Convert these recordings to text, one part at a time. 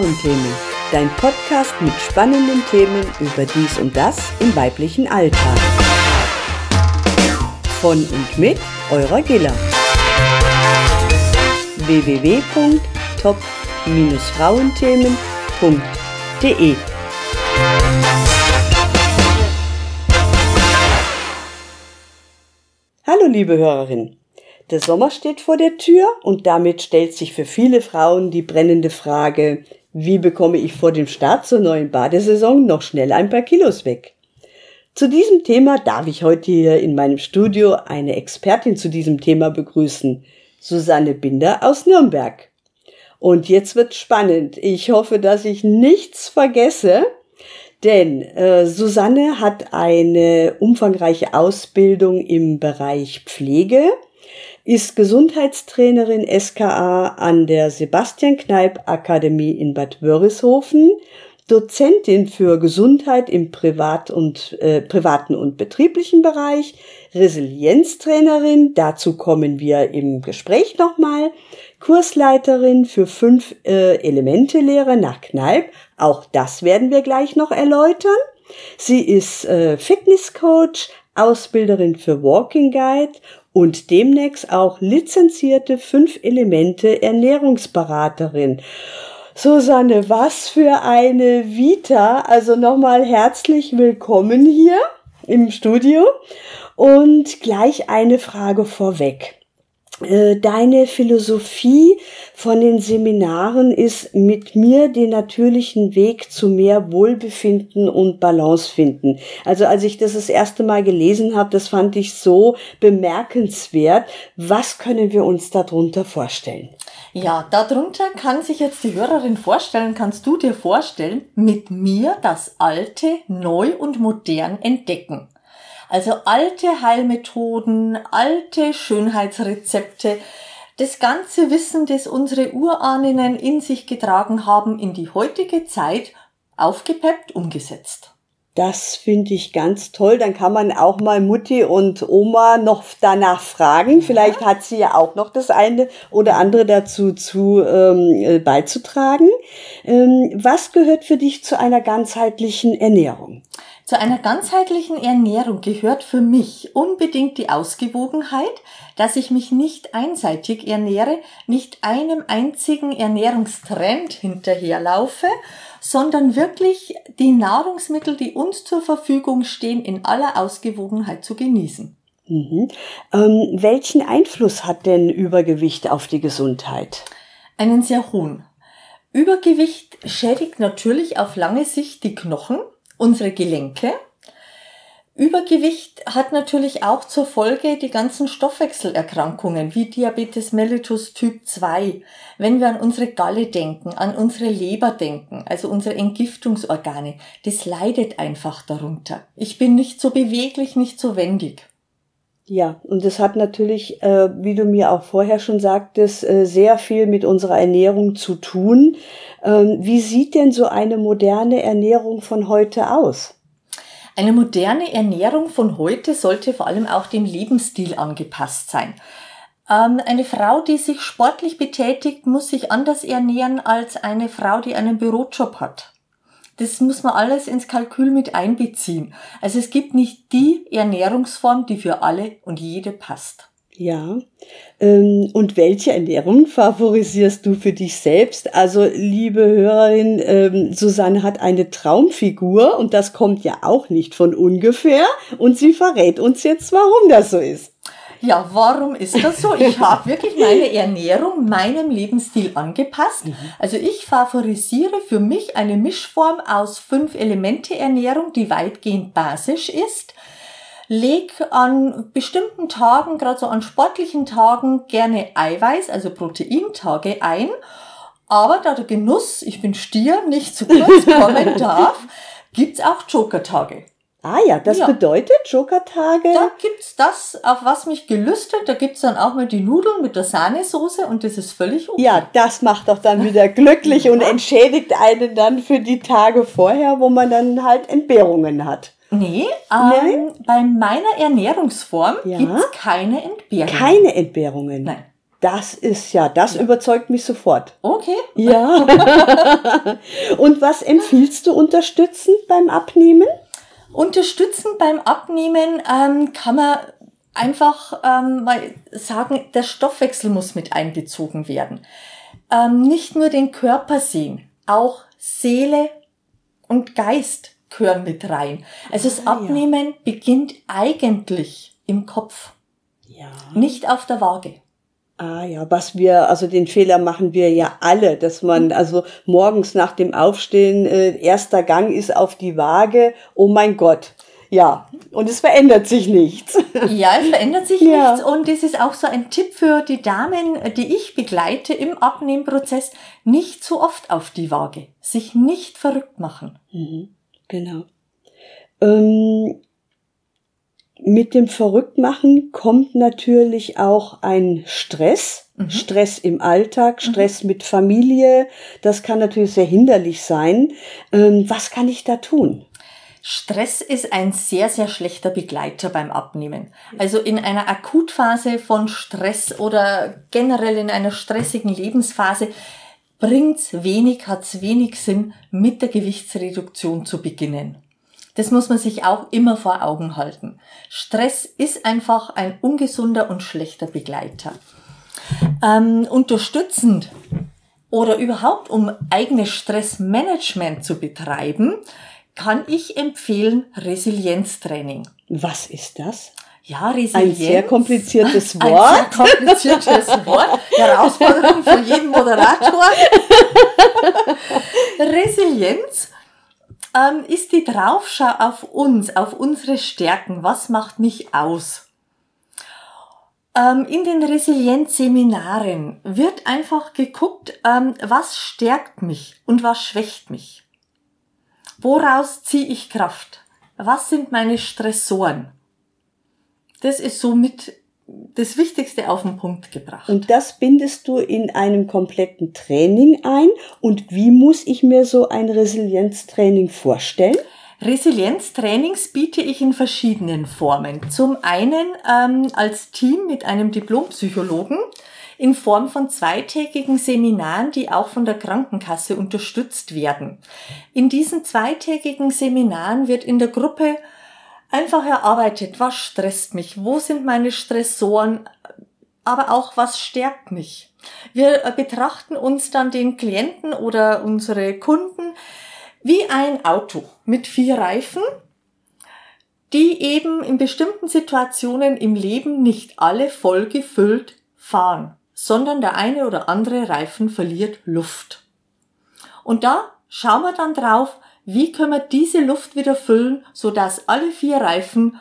Frauenthemen, dein Podcast mit spannenden Themen über dies und das im weiblichen Alltag. Von und mit eurer Gilla. www.top-frauenthemen.de Hallo liebe Hörerin. Der Sommer steht vor der Tür und damit stellt sich für viele Frauen die brennende Frage, wie bekomme ich vor dem Start zur neuen Badesaison noch schnell ein paar Kilos weg? Zu diesem Thema darf ich heute hier in meinem Studio eine Expertin zu diesem Thema begrüßen, Susanne Binder aus Nürnberg. Und jetzt wird spannend. Ich hoffe, dass ich nichts vergesse, denn äh, Susanne hat eine umfangreiche Ausbildung im Bereich Pflege ist Gesundheitstrainerin SKA an der Sebastian Kneip Akademie in Bad Wörishofen, Dozentin für Gesundheit im Privat und, äh, privaten und betrieblichen Bereich, Resilienztrainerin, dazu kommen wir im Gespräch nochmal, Kursleiterin für fünf äh, Elemente-Lehre nach Kneip, auch das werden wir gleich noch erläutern. Sie ist äh, Fitnesscoach, Ausbilderin für Walking Guide und demnächst auch lizenzierte fünf Elemente Ernährungsberaterin. Susanne, was für eine Vita. Also nochmal herzlich willkommen hier im Studio. Und gleich eine Frage vorweg. Äh, deine Philosophie von den Seminaren ist mit mir den natürlichen Weg zu mehr Wohlbefinden und Balance finden. Also als ich das das erste Mal gelesen habe, das fand ich so bemerkenswert. Was können wir uns darunter vorstellen? Ja, darunter kann sich jetzt die Hörerin vorstellen, kannst du dir vorstellen, mit mir das Alte neu und modern entdecken. Also alte Heilmethoden, alte Schönheitsrezepte, das ganze Wissen, das unsere Urahninnen in sich getragen haben, in die heutige Zeit aufgepeppt umgesetzt. Das finde ich ganz toll. Dann kann man auch mal Mutti und Oma noch danach fragen. Vielleicht hat sie ja auch noch das eine oder andere dazu zu ähm, äh, beizutragen. Ähm, was gehört für dich zu einer ganzheitlichen Ernährung? Zu einer ganzheitlichen Ernährung gehört für mich unbedingt die Ausgewogenheit, dass ich mich nicht einseitig ernähre, nicht einem einzigen Ernährungstrend hinterherlaufe, sondern wirklich die Nahrungsmittel, die uns zur Verfügung stehen, in aller Ausgewogenheit zu genießen. Mhm. Ähm, welchen Einfluss hat denn Übergewicht auf die Gesundheit? Einen sehr hohen. Übergewicht schädigt natürlich auf lange Sicht die Knochen, unsere Gelenke. Übergewicht hat natürlich auch zur Folge die ganzen Stoffwechselerkrankungen wie Diabetes mellitus Typ 2. Wenn wir an unsere Galle denken, an unsere Leber denken, also unsere Entgiftungsorgane, das leidet einfach darunter. Ich bin nicht so beweglich, nicht so wendig. Ja, und das hat natürlich, äh, wie du mir auch vorher schon sagtest, äh, sehr viel mit unserer Ernährung zu tun. Ähm, wie sieht denn so eine moderne Ernährung von heute aus? Eine moderne Ernährung von heute sollte vor allem auch dem Lebensstil angepasst sein. Ähm, eine Frau, die sich sportlich betätigt, muss sich anders ernähren als eine Frau, die einen Bürojob hat. Das muss man alles ins Kalkül mit einbeziehen. Also es gibt nicht die Ernährungsform, die für alle und jede passt. Ja. Ähm, und welche Ernährung favorisierst du für dich selbst? Also, liebe Hörerin, ähm, Susanne hat eine Traumfigur und das kommt ja auch nicht von ungefähr. Und sie verrät uns jetzt, warum das so ist. Ja, warum ist das so? Ich habe wirklich meine Ernährung meinem Lebensstil angepasst. Mhm. Also ich favorisiere für mich eine Mischform aus fünf Elemente Ernährung, die weitgehend basisch ist. Leg an bestimmten Tagen, gerade so an sportlichen Tagen, gerne Eiweiß, also Proteintage ein. Aber da der Genuss, ich bin Stier, nicht zu kurz kommen darf, gibt's auch Joker-Tage. Ah ja, das ja. bedeutet Joker-Tage. Da gibt's das, auf was mich gelüstet. Da gibt's dann auch mal die Nudeln mit der Sahnesoße und das ist völlig okay. Ja, das macht doch dann wieder glücklich ja. und entschädigt einen dann für die Tage vorher, wo man dann halt Entbehrungen hat. Nee, ähm, bei meiner Ernährungsform ja. gibt's keine Entbehrungen. Keine Entbehrungen? Nein. Das ist ja, das überzeugt mich sofort. Okay. Ja. Und was empfiehlst du unterstützend beim Abnehmen? Unterstützend beim Abnehmen ähm, kann man einfach ähm, mal sagen, der Stoffwechsel muss mit einbezogen werden. Ähm, nicht nur den Körper sehen, auch Seele und Geist gehören mit rein. Also das ah, Abnehmen ja. beginnt eigentlich im Kopf, ja. nicht auf der Waage. Ah ja, was wir, also den Fehler machen wir ja alle, dass man mhm. also morgens nach dem Aufstehen, äh, erster Gang ist auf die Waage, oh mein Gott. Ja, und es verändert sich nichts. Ja, es verändert sich ja. nichts. Und das ist auch so ein Tipp für die Damen, die ich begleite im Abnehmprozess. Nicht zu oft auf die Waage. Sich nicht verrückt machen. Mhm, genau. Ähm, mit dem Verrücktmachen kommt natürlich auch ein Stress. Mhm. Stress im Alltag, mhm. Stress mhm. mit Familie. Das kann natürlich sehr hinderlich sein. Ähm, was kann ich da tun? Stress ist ein sehr, sehr schlechter Begleiter beim Abnehmen. Also in einer Akutphase von Stress oder generell in einer stressigen Lebensphase bringt's wenig, hat's wenig Sinn, mit der Gewichtsreduktion zu beginnen. Das muss man sich auch immer vor Augen halten. Stress ist einfach ein ungesunder und schlechter Begleiter. Ähm, unterstützend oder überhaupt um eigenes Stressmanagement zu betreiben, kann ich empfehlen Resilienztraining. Was ist das? Ja, Resilienz. Ein sehr kompliziertes Wort. Ein sehr kompliziertes Wort. Herausforderung für jeden Moderator. Resilienz ähm, ist die Draufschau auf uns, auf unsere Stärken. Was macht mich aus? Ähm, in den Resilienzseminaren wird einfach geguckt, ähm, was stärkt mich und was schwächt mich. Woraus ziehe ich Kraft? Was sind meine Stressoren? Das ist somit das Wichtigste auf den Punkt gebracht. Und das bindest du in einem kompletten Training ein. Und wie muss ich mir so ein Resilienztraining vorstellen? Resilienztrainings biete ich in verschiedenen Formen. Zum einen ähm, als Team mit einem Diplompsychologen in Form von zweitägigen Seminaren, die auch von der Krankenkasse unterstützt werden. In diesen zweitägigen Seminaren wird in der Gruppe einfach erarbeitet, was stresst mich, wo sind meine Stressoren, aber auch was stärkt mich. Wir äh, betrachten uns dann den Klienten oder unsere Kunden wie ein Auto mit vier Reifen, die eben in bestimmten Situationen im Leben nicht alle voll gefüllt fahren, sondern der eine oder andere Reifen verliert Luft. Und da schauen wir dann drauf, wie können wir diese Luft wieder füllen, sodass alle vier Reifen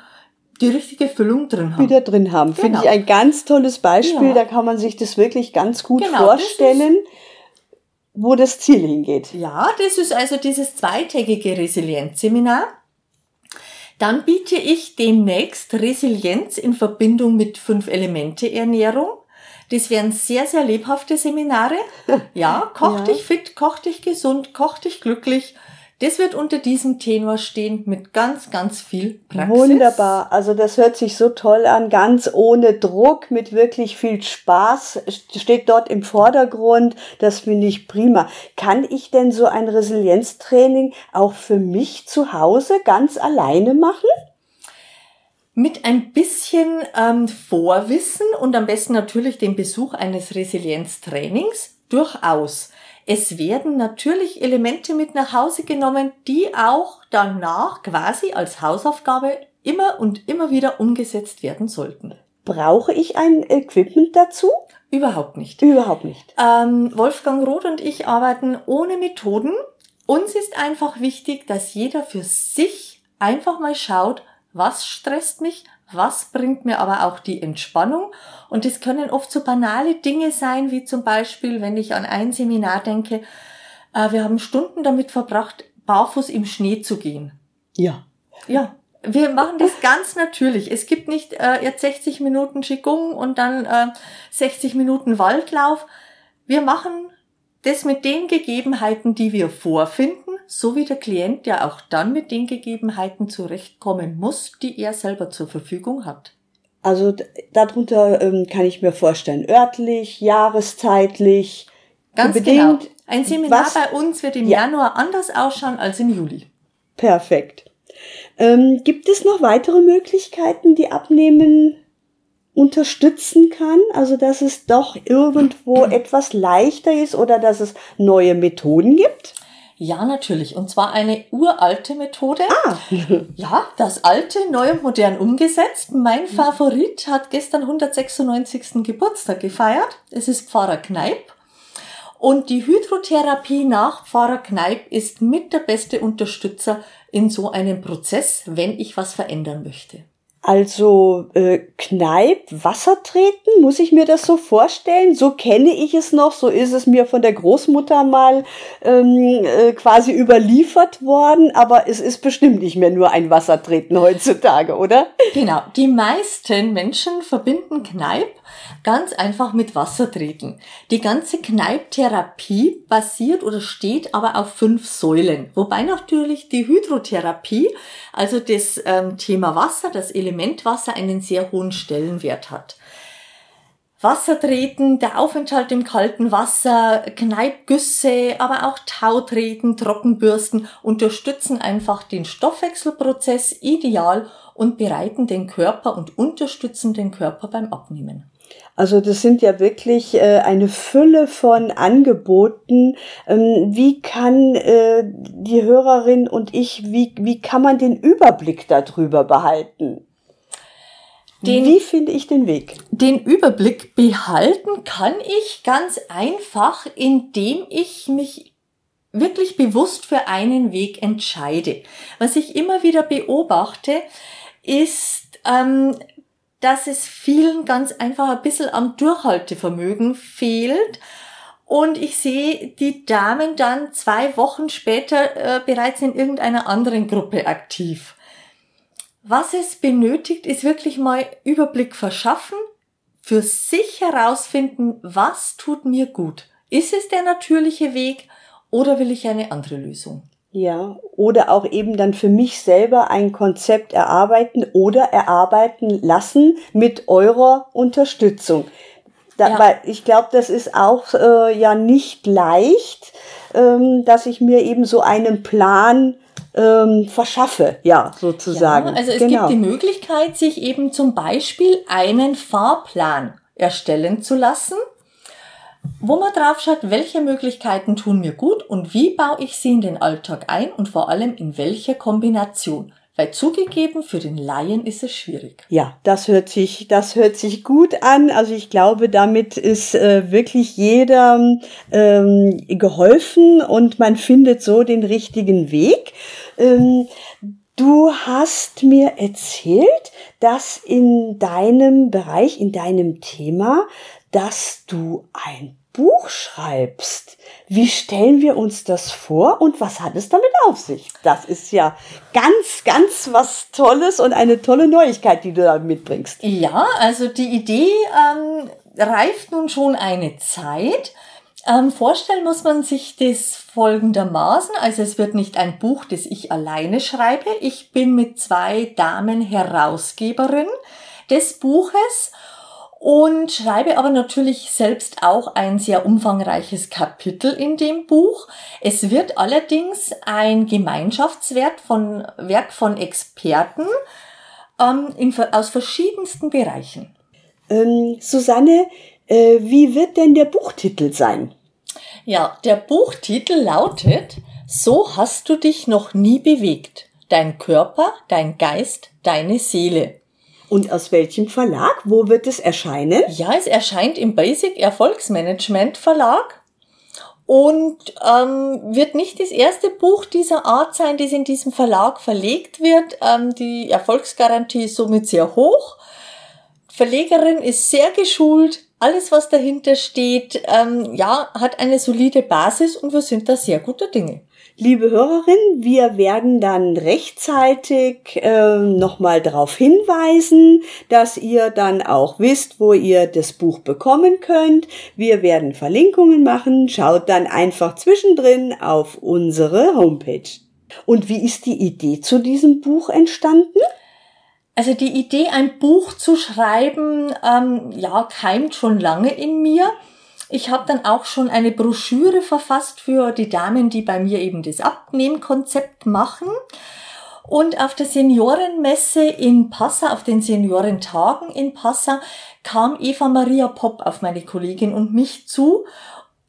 die richtige Füllung drin haben. Wieder drin haben. Genau. Finde ich ein ganz tolles Beispiel. Ja. Da kann man sich das wirklich ganz gut genau, vorstellen, wo das Ziel hingeht. Ja, das ist also dieses zweitägige Resilienzseminar. Dann biete ich demnächst Resilienz in Verbindung mit Fünf-Elemente-Ernährung. Das wären sehr, sehr lebhafte Seminare. Ja, koch ja. dich fit, koch dich gesund, koch dich glücklich das wird unter diesem Tenor stehen mit ganz, ganz viel Praxis. Wunderbar. Also das hört sich so toll an, ganz ohne Druck, mit wirklich viel Spaß, steht dort im Vordergrund. Das finde ich prima. Kann ich denn so ein Resilienztraining auch für mich zu Hause ganz alleine machen? mit ein bisschen ähm, Vorwissen und am besten natürlich dem Besuch eines Resilienztrainings durchaus. Es werden natürlich Elemente mit nach Hause genommen, die auch danach quasi als Hausaufgabe immer und immer wieder umgesetzt werden sollten. Brauche ich ein Equipment dazu? Überhaupt nicht. Überhaupt nicht. Ähm, Wolfgang Roth und ich arbeiten ohne Methoden. Uns ist einfach wichtig, dass jeder für sich einfach mal schaut, was stresst mich, was bringt mir aber auch die Entspannung. Und das können oft so banale Dinge sein, wie zum Beispiel, wenn ich an ein Seminar denke, äh, wir haben Stunden damit verbracht, barfuß im Schnee zu gehen. Ja. Ja. Wir machen das ganz natürlich. Es gibt nicht äh, jetzt 60 Minuten Qigong und dann äh, 60 Minuten Waldlauf. Wir machen das mit den Gegebenheiten, die wir vorfinden, so wie der Klient ja auch dann mit den Gegebenheiten zurechtkommen muss, die er selber zur Verfügung hat. Also darunter ähm, kann ich mir vorstellen, örtlich, jahreszeitlich. Ganz bedingt, genau. Ein Seminar was, bei uns wird im ja. Januar anders ausschauen als im Juli. Perfekt. Ähm, gibt es noch weitere Möglichkeiten, die Abnehmen unterstützen kann? Also, dass es doch irgendwo etwas leichter ist oder dass es neue Methoden gibt? Ja, natürlich. Und zwar eine uralte Methode. Ah. ja, das alte, neu und modern umgesetzt. Mein Favorit hat gestern 196. Geburtstag gefeiert. Es ist Pfarrer Kneip. Und die Hydrotherapie nach Pfarrer Kneip ist mit der beste Unterstützer in so einem Prozess, wenn ich was verändern möchte. Also äh, Kneipp, Wasser treten, muss ich mir das so vorstellen? So kenne ich es noch, so ist es mir von der Großmutter mal ähm, äh, quasi überliefert worden, aber es ist bestimmt nicht mehr nur ein Wassertreten heutzutage, oder? Genau, die meisten Menschen verbinden Kneipp ganz einfach mit Wasser treten. Die ganze Kneipptherapie basiert oder steht aber auf fünf Säulen, wobei natürlich die Hydrotherapie, also das ähm, Thema Wasser, das Element Wasser, einen sehr hohen Stellenwert hat. Wasser treten, der Aufenthalt im kalten Wasser, Kneippgüsse, aber auch Tautreten, Trockenbürsten unterstützen einfach den Stoffwechselprozess ideal und bereiten den Körper und unterstützen den Körper beim Abnehmen. Also das sind ja wirklich äh, eine Fülle von Angeboten. Ähm, wie kann äh, die Hörerin und ich, wie, wie kann man den Überblick darüber behalten? Den, wie finde ich den Weg? Den Überblick behalten kann ich ganz einfach, indem ich mich wirklich bewusst für einen Weg entscheide. Was ich immer wieder beobachte, ist, ähm, dass es vielen ganz einfach ein bisschen am Durchhaltevermögen fehlt. Und ich sehe die Damen dann zwei Wochen später äh, bereits in irgendeiner anderen Gruppe aktiv. Was es benötigt, ist wirklich mal Überblick verschaffen, für sich herausfinden, was tut mir gut. Ist es der natürliche Weg oder will ich eine andere Lösung? Ja, oder auch eben dann für mich selber ein Konzept erarbeiten oder erarbeiten lassen mit eurer Unterstützung. Da, ja. Weil ich glaube, das ist auch äh, ja nicht leicht, ähm, dass ich mir eben so einen Plan ähm, verschaffe, ja, sozusagen. Ja, also es genau. gibt die Möglichkeit, sich eben zum Beispiel einen Fahrplan erstellen zu lassen wo man drauf schaut, welche Möglichkeiten tun mir gut und wie baue ich sie in den Alltag ein und vor allem in welcher Kombination. Weil zugegeben, für den Laien ist es schwierig. Ja, das hört sich, das hört sich gut an. Also ich glaube, damit ist äh, wirklich jeder ähm, geholfen und man findet so den richtigen Weg. Ähm, Du hast mir erzählt, dass in deinem Bereich, in deinem Thema, dass du ein Buch schreibst. Wie stellen wir uns das vor und was hat es damit auf sich? Das ist ja ganz, ganz was Tolles und eine tolle Neuigkeit, die du da mitbringst. Ja, also die Idee ähm, reift nun schon eine Zeit. Ähm, vorstellen muss man sich das folgendermaßen. Also es wird nicht ein Buch, das ich alleine schreibe. Ich bin mit zwei Damen Herausgeberin des Buches und schreibe aber natürlich selbst auch ein sehr umfangreiches Kapitel in dem Buch. Es wird allerdings ein Gemeinschaftswerk von, Werk von Experten ähm, in, aus verschiedensten Bereichen. Ähm, Susanne, äh, wie wird denn der Buchtitel sein? Ja, der Buchtitel lautet So hast du dich noch nie bewegt. Dein Körper, dein Geist, deine Seele. Und aus welchem Verlag? Wo wird es erscheinen? Ja, es erscheint im Basic Erfolgsmanagement Verlag und ähm, wird nicht das erste Buch dieser Art sein, das in diesem Verlag verlegt wird. Ähm, die Erfolgsgarantie ist somit sehr hoch. Verlegerin ist sehr geschult. Alles, was dahinter steht, ähm, ja, hat eine solide Basis und wir sind da sehr guter Dinge. Liebe Hörerin, wir werden dann rechtzeitig äh, nochmal darauf hinweisen, dass ihr dann auch wisst, wo ihr das Buch bekommen könnt. Wir werden Verlinkungen machen. Schaut dann einfach zwischendrin auf unsere Homepage. Und wie ist die Idee zu diesem Buch entstanden? Also die Idee, ein Buch zu schreiben, ähm, ja, keimt schon lange in mir. Ich habe dann auch schon eine Broschüre verfasst für die Damen, die bei mir eben das Abnehmkonzept machen. Und auf der Seniorenmesse in Passau, auf den Seniorentagen in Passau, kam Eva Maria Popp auf meine Kollegin und mich zu,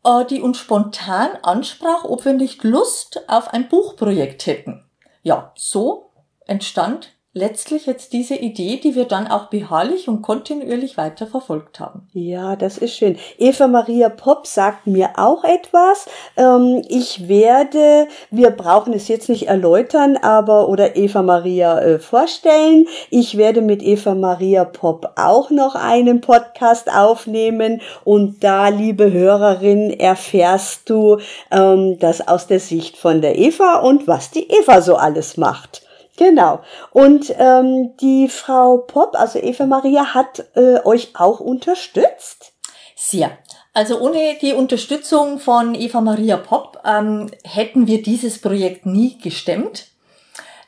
äh, die uns spontan ansprach, ob wir nicht Lust auf ein Buchprojekt hätten. Ja, so entstand letztlich jetzt diese Idee, die wir dann auch beharrlich und kontinuierlich weiter verfolgt haben. Ja, das ist schön. Eva Maria Popp sagt mir auch etwas. Ähm, ich werde, wir brauchen es jetzt nicht erläutern, aber oder Eva Maria äh, vorstellen. Ich werde mit Eva Maria Popp auch noch einen Podcast aufnehmen und da, liebe Hörerin, erfährst du ähm, das aus der Sicht von der Eva und was die Eva so alles macht. Genau. Und ähm, die Frau Popp, also Eva Maria, hat äh, euch auch unterstützt? Sehr. Also ohne die Unterstützung von Eva Maria Popp ähm, hätten wir dieses Projekt nie gestemmt.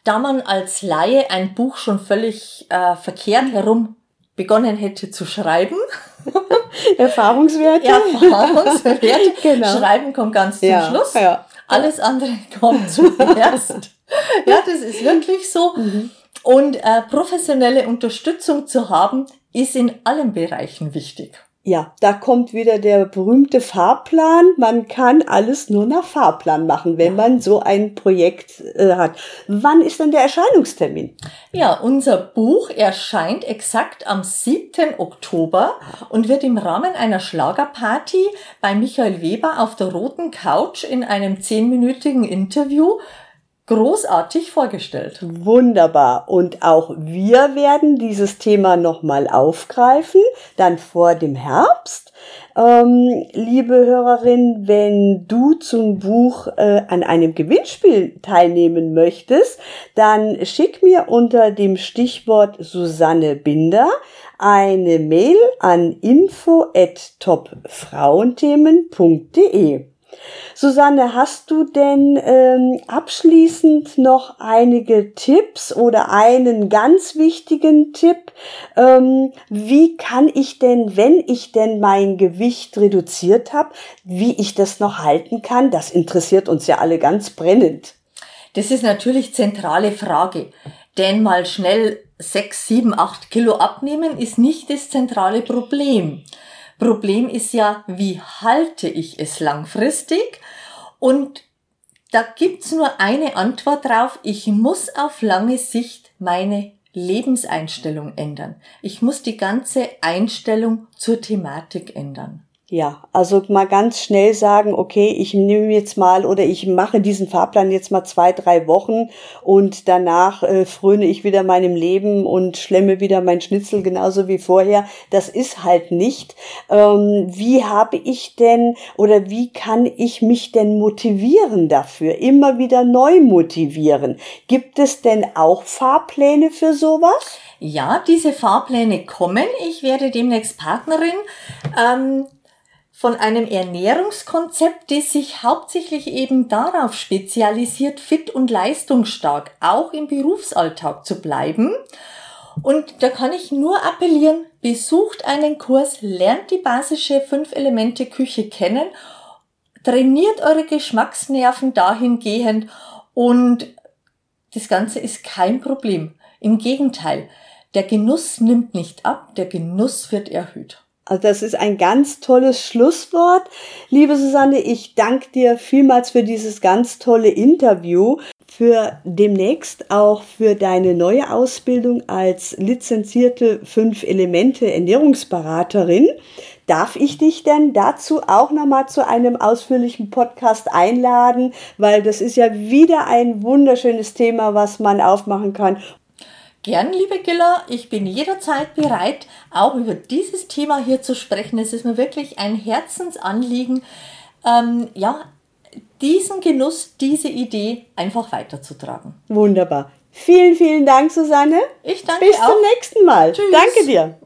Da man als Laie ein Buch schon völlig äh, verkehrt herum begonnen hätte zu schreiben. Erfahrungswerte. Erfahrungswerte. genau. Schreiben kommt ganz zum ja, Schluss. Ja. Alles andere kommt zuerst. ja, das ist wirklich so. Mhm. Und äh, professionelle Unterstützung zu haben, ist in allen Bereichen wichtig. Ja, da kommt wieder der berühmte Fahrplan. Man kann alles nur nach Fahrplan machen, wenn man so ein Projekt äh, hat. Wann ist denn der Erscheinungstermin? Ja, unser Buch erscheint exakt am 7. Oktober und wird im Rahmen einer Schlagerparty bei Michael Weber auf der roten Couch in einem zehnminütigen Interview großartig vorgestellt. Wunderbar. Und auch wir werden dieses Thema nochmal aufgreifen, dann vor dem Herbst. Ähm, liebe Hörerin, wenn du zum Buch äh, an einem Gewinnspiel teilnehmen möchtest, dann schick mir unter dem Stichwort Susanne Binder eine Mail an info at topfrauenthemen.de. Susanne, hast du denn ähm, abschließend noch einige Tipps oder einen ganz wichtigen Tipp? Ähm, wie kann ich denn, wenn ich denn mein Gewicht reduziert habe, wie ich das noch halten kann? Das interessiert uns ja alle ganz brennend. Das ist natürlich zentrale Frage. Denn mal schnell sechs, sieben, acht Kilo abnehmen ist nicht das zentrale Problem. Problem ist ja, wie halte ich es langfristig? Und da gibt's nur eine Antwort drauf. Ich muss auf lange Sicht meine Lebenseinstellung ändern. Ich muss die ganze Einstellung zur Thematik ändern. Ja, also mal ganz schnell sagen, okay, ich nehme jetzt mal oder ich mache diesen Fahrplan jetzt mal zwei, drei Wochen und danach äh, fröne ich wieder meinem Leben und schlemme wieder mein Schnitzel genauso wie vorher. Das ist halt nicht. Ähm, wie habe ich denn oder wie kann ich mich denn motivieren dafür? Immer wieder neu motivieren. Gibt es denn auch Fahrpläne für sowas? Ja, diese Fahrpläne kommen. Ich werde demnächst Partnerin. Ähm von einem Ernährungskonzept, das sich hauptsächlich eben darauf spezialisiert, fit und leistungsstark auch im Berufsalltag zu bleiben. Und da kann ich nur appellieren, besucht einen Kurs, lernt die basische fünf Elemente Küche kennen, trainiert eure Geschmacksnerven dahingehend und das Ganze ist kein Problem. Im Gegenteil, der Genuss nimmt nicht ab, der Genuss wird erhöht. Also das ist ein ganz tolles Schlusswort. Liebe Susanne, ich danke dir vielmals für dieses ganz tolle Interview, für demnächst auch für deine neue Ausbildung als lizenzierte Fünf-Elemente-Ernährungsberaterin. Darf ich dich denn dazu auch nochmal zu einem ausführlichen Podcast einladen? Weil das ist ja wieder ein wunderschönes Thema, was man aufmachen kann. Gern, liebe Gilla, ich bin jederzeit bereit, auch über dieses Thema hier zu sprechen. Es ist mir wirklich ein Herzensanliegen, ähm, ja, diesen Genuss, diese Idee einfach weiterzutragen. Wunderbar. Vielen, vielen Dank, Susanne. Ich danke Bis auch. zum nächsten Mal. Tschüss. Danke dir.